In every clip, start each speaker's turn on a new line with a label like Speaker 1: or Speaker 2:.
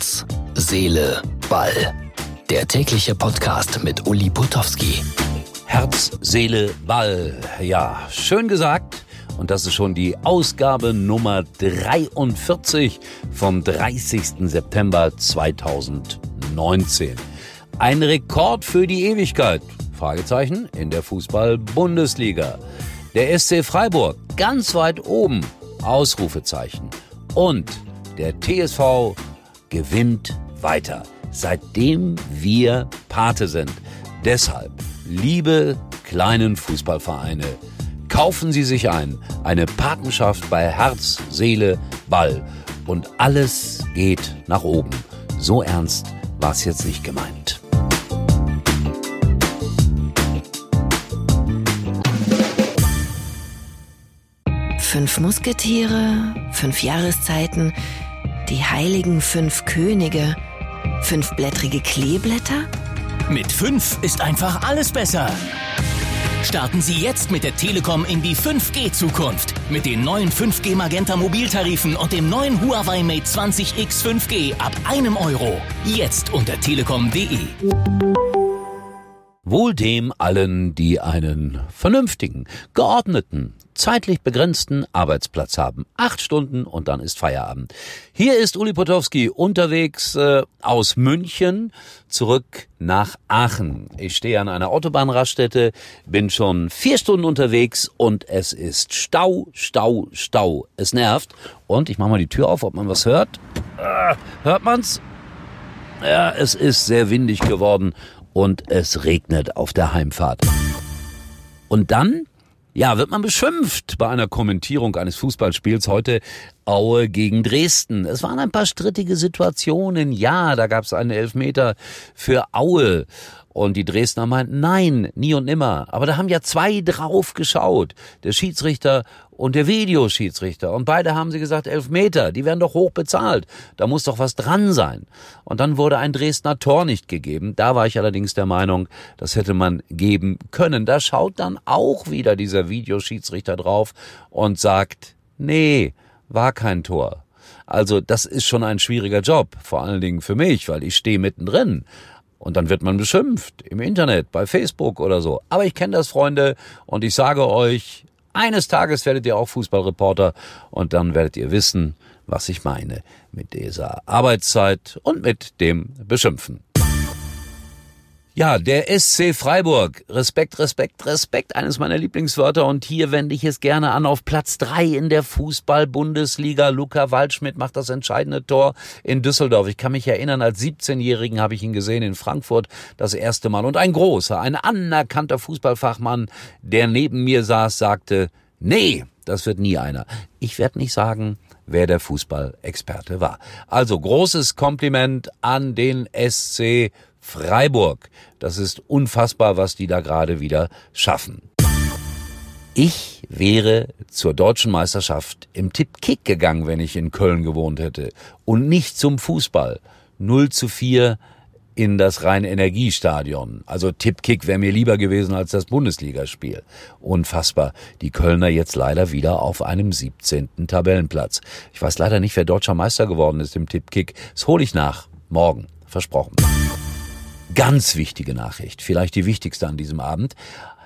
Speaker 1: Herz, Seele, Ball. Der tägliche Podcast mit Uli Putowski.
Speaker 2: Herz, Seele, Ball. Ja, schön gesagt. Und das ist schon die Ausgabe Nummer 43 vom 30. September 2019. Ein Rekord für die Ewigkeit. Fragezeichen in der Fußball-Bundesliga. Der SC Freiburg ganz weit oben. Ausrufezeichen. Und der TSV gewinnt weiter, seitdem wir Pate sind. Deshalb, liebe kleinen Fußballvereine, kaufen Sie sich ein. Eine Patenschaft bei Herz, Seele, Ball. Und alles geht nach oben. So ernst war es jetzt nicht gemeint.
Speaker 3: Fünf Musketiere, fünf Jahreszeiten, die heiligen fünf Könige, fünfblättrige Kleeblätter?
Speaker 4: Mit fünf ist einfach alles besser. Starten Sie jetzt mit der Telekom in die 5G-Zukunft. Mit den neuen 5G Magenta Mobiltarifen und dem neuen Huawei Mate 20X 5G ab einem Euro. Jetzt unter telekom.de.
Speaker 2: Wohl dem allen, die einen vernünftigen, geordneten, zeitlich begrenzten Arbeitsplatz haben. Acht Stunden und dann ist Feierabend. Hier ist Uli Potowski unterwegs äh, aus München zurück nach Aachen. Ich stehe an einer Autobahnraststätte, bin schon vier Stunden unterwegs und es ist Stau, Stau, Stau. Es nervt. Und ich mache mal die Tür auf, ob man was hört. Äh, hört man's? Ja, es ist sehr windig geworden und es regnet auf der Heimfahrt. Und dann ja, wird man beschimpft bei einer Kommentierung eines Fußballspiels heute Aue gegen Dresden. Es waren ein paar strittige Situationen. Ja, da gab es einen Elfmeter für Aue. Und die Dresdner meinten, nein, nie und nimmer. Aber da haben ja zwei drauf geschaut. Der Schiedsrichter und der Videoschiedsrichter. Und beide haben sie gesagt, elf Meter, die werden doch hoch bezahlt. Da muss doch was dran sein. Und dann wurde ein Dresdner Tor nicht gegeben. Da war ich allerdings der Meinung, das hätte man geben können. Da schaut dann auch wieder dieser Videoschiedsrichter drauf und sagt, nee, war kein Tor. Also das ist schon ein schwieriger Job, vor allen Dingen für mich, weil ich stehe mittendrin. Und dann wird man beschimpft im Internet, bei Facebook oder so. Aber ich kenne das, Freunde, und ich sage euch, eines Tages werdet ihr auch Fußballreporter und dann werdet ihr wissen, was ich meine mit dieser Arbeitszeit und mit dem Beschimpfen. Ja, der SC Freiburg. Respekt, Respekt, Respekt. Eines meiner Lieblingswörter. Und hier wende ich es gerne an auf Platz drei in der Fußball-Bundesliga. Luca Waldschmidt macht das entscheidende Tor in Düsseldorf. Ich kann mich erinnern, als 17-Jährigen habe ich ihn gesehen in Frankfurt das erste Mal. Und ein großer, ein anerkannter Fußballfachmann, der neben mir saß, sagte, nee, das wird nie einer. Ich werde nicht sagen, wer der Fußballexperte war. Also großes Kompliment an den SC Freiburg. Das ist unfassbar, was die da gerade wieder schaffen. Ich wäre zur deutschen Meisterschaft im Tipp-Kick gegangen, wenn ich in Köln gewohnt hätte. Und nicht zum Fußball. 0 zu 4 in das Rhein-Energiestadion. Also Tipp-Kick wäre mir lieber gewesen als das Bundesligaspiel. Unfassbar. Die Kölner jetzt leider wieder auf einem 17. Tabellenplatz. Ich weiß leider nicht, wer deutscher Meister geworden ist im Tipp-Kick. Das hole ich nach. Morgen. Versprochen. Ganz wichtige Nachricht, vielleicht die wichtigste an diesem Abend.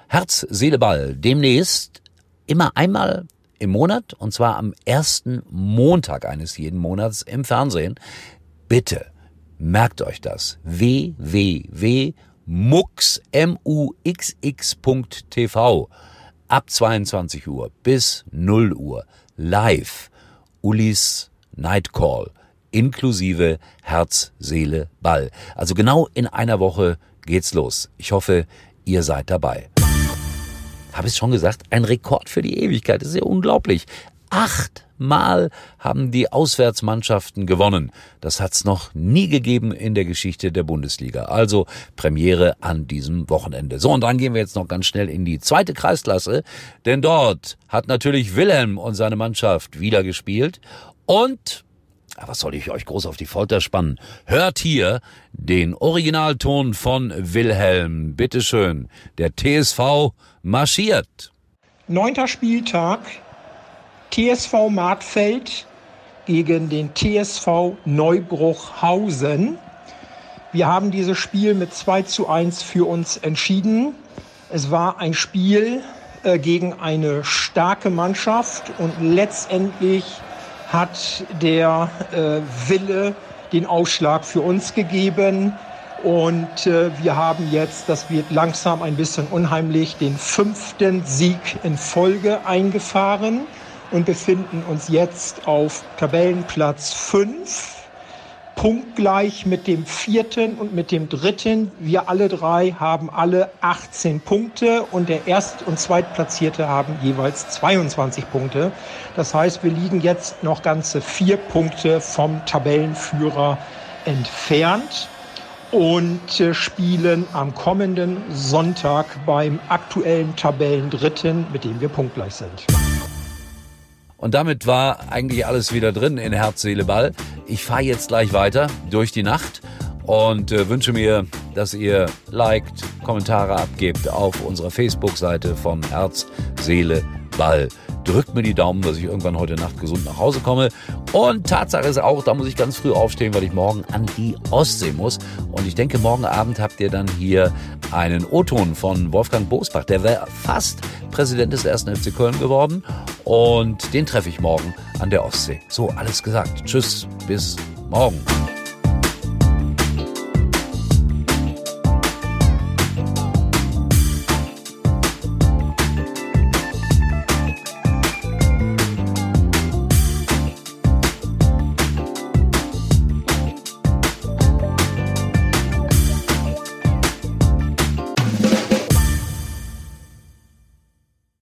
Speaker 2: Herz, Seele, Ball. Demnächst immer einmal im Monat, und zwar am ersten Montag eines jeden Monats im Fernsehen. Bitte merkt euch das. www.mux.tv ab 22 Uhr bis 0 Uhr live. Ulis Nightcall inklusive Herz, Seele, Ball. Also genau in einer Woche geht's los. Ich hoffe, ihr seid dabei. Habe ich schon gesagt, ein Rekord für die Ewigkeit. Das ist ja unglaublich. Achtmal haben die Auswärtsmannschaften gewonnen. Das hat's noch nie gegeben in der Geschichte der Bundesliga. Also Premiere an diesem Wochenende. So, und dann gehen wir jetzt noch ganz schnell in die zweite Kreisklasse, denn dort hat natürlich Wilhelm und seine Mannschaft wieder gespielt und was soll ich euch groß auf die Folter spannen? Hört hier den Originalton von Wilhelm. Bitteschön. Der TSV marschiert.
Speaker 5: Neunter Spieltag. TSV Martfeld gegen den TSV Neubruchhausen. Wir haben dieses Spiel mit 2 zu 1 für uns entschieden. Es war ein Spiel äh, gegen eine starke Mannschaft und letztendlich hat der äh, Wille den Ausschlag für uns gegeben. Und äh, wir haben jetzt, das wird langsam ein bisschen unheimlich, den fünften Sieg in Folge eingefahren und befinden uns jetzt auf Tabellenplatz 5 punktgleich mit dem vierten und mit dem dritten. Wir alle drei haben alle 18 Punkte und der Erst- und Zweitplatzierte haben jeweils 22 Punkte. Das heißt, wir liegen jetzt noch ganze vier Punkte vom Tabellenführer entfernt und äh, spielen am kommenden Sonntag beim aktuellen Tabellendritten, mit dem wir punktgleich sind.
Speaker 2: Und damit war eigentlich alles wieder drin in Herz, Seele, Ball. Ich fahre jetzt gleich weiter durch die Nacht und äh, wünsche mir, dass ihr liked, Kommentare abgebt auf unserer Facebook-Seite von Herz, Seele, Ball. Drückt mir die Daumen, dass ich irgendwann heute Nacht gesund nach Hause komme. Und Tatsache ist auch, da muss ich ganz früh aufstehen, weil ich morgen an die Ostsee muss. Und ich denke, morgen Abend habt ihr dann hier einen O-Ton von Wolfgang Bosbach. Der wäre fast Präsident des 1. FC Köln geworden. Und den treffe ich morgen an der Ostsee. So, alles gesagt. Tschüss, bis morgen.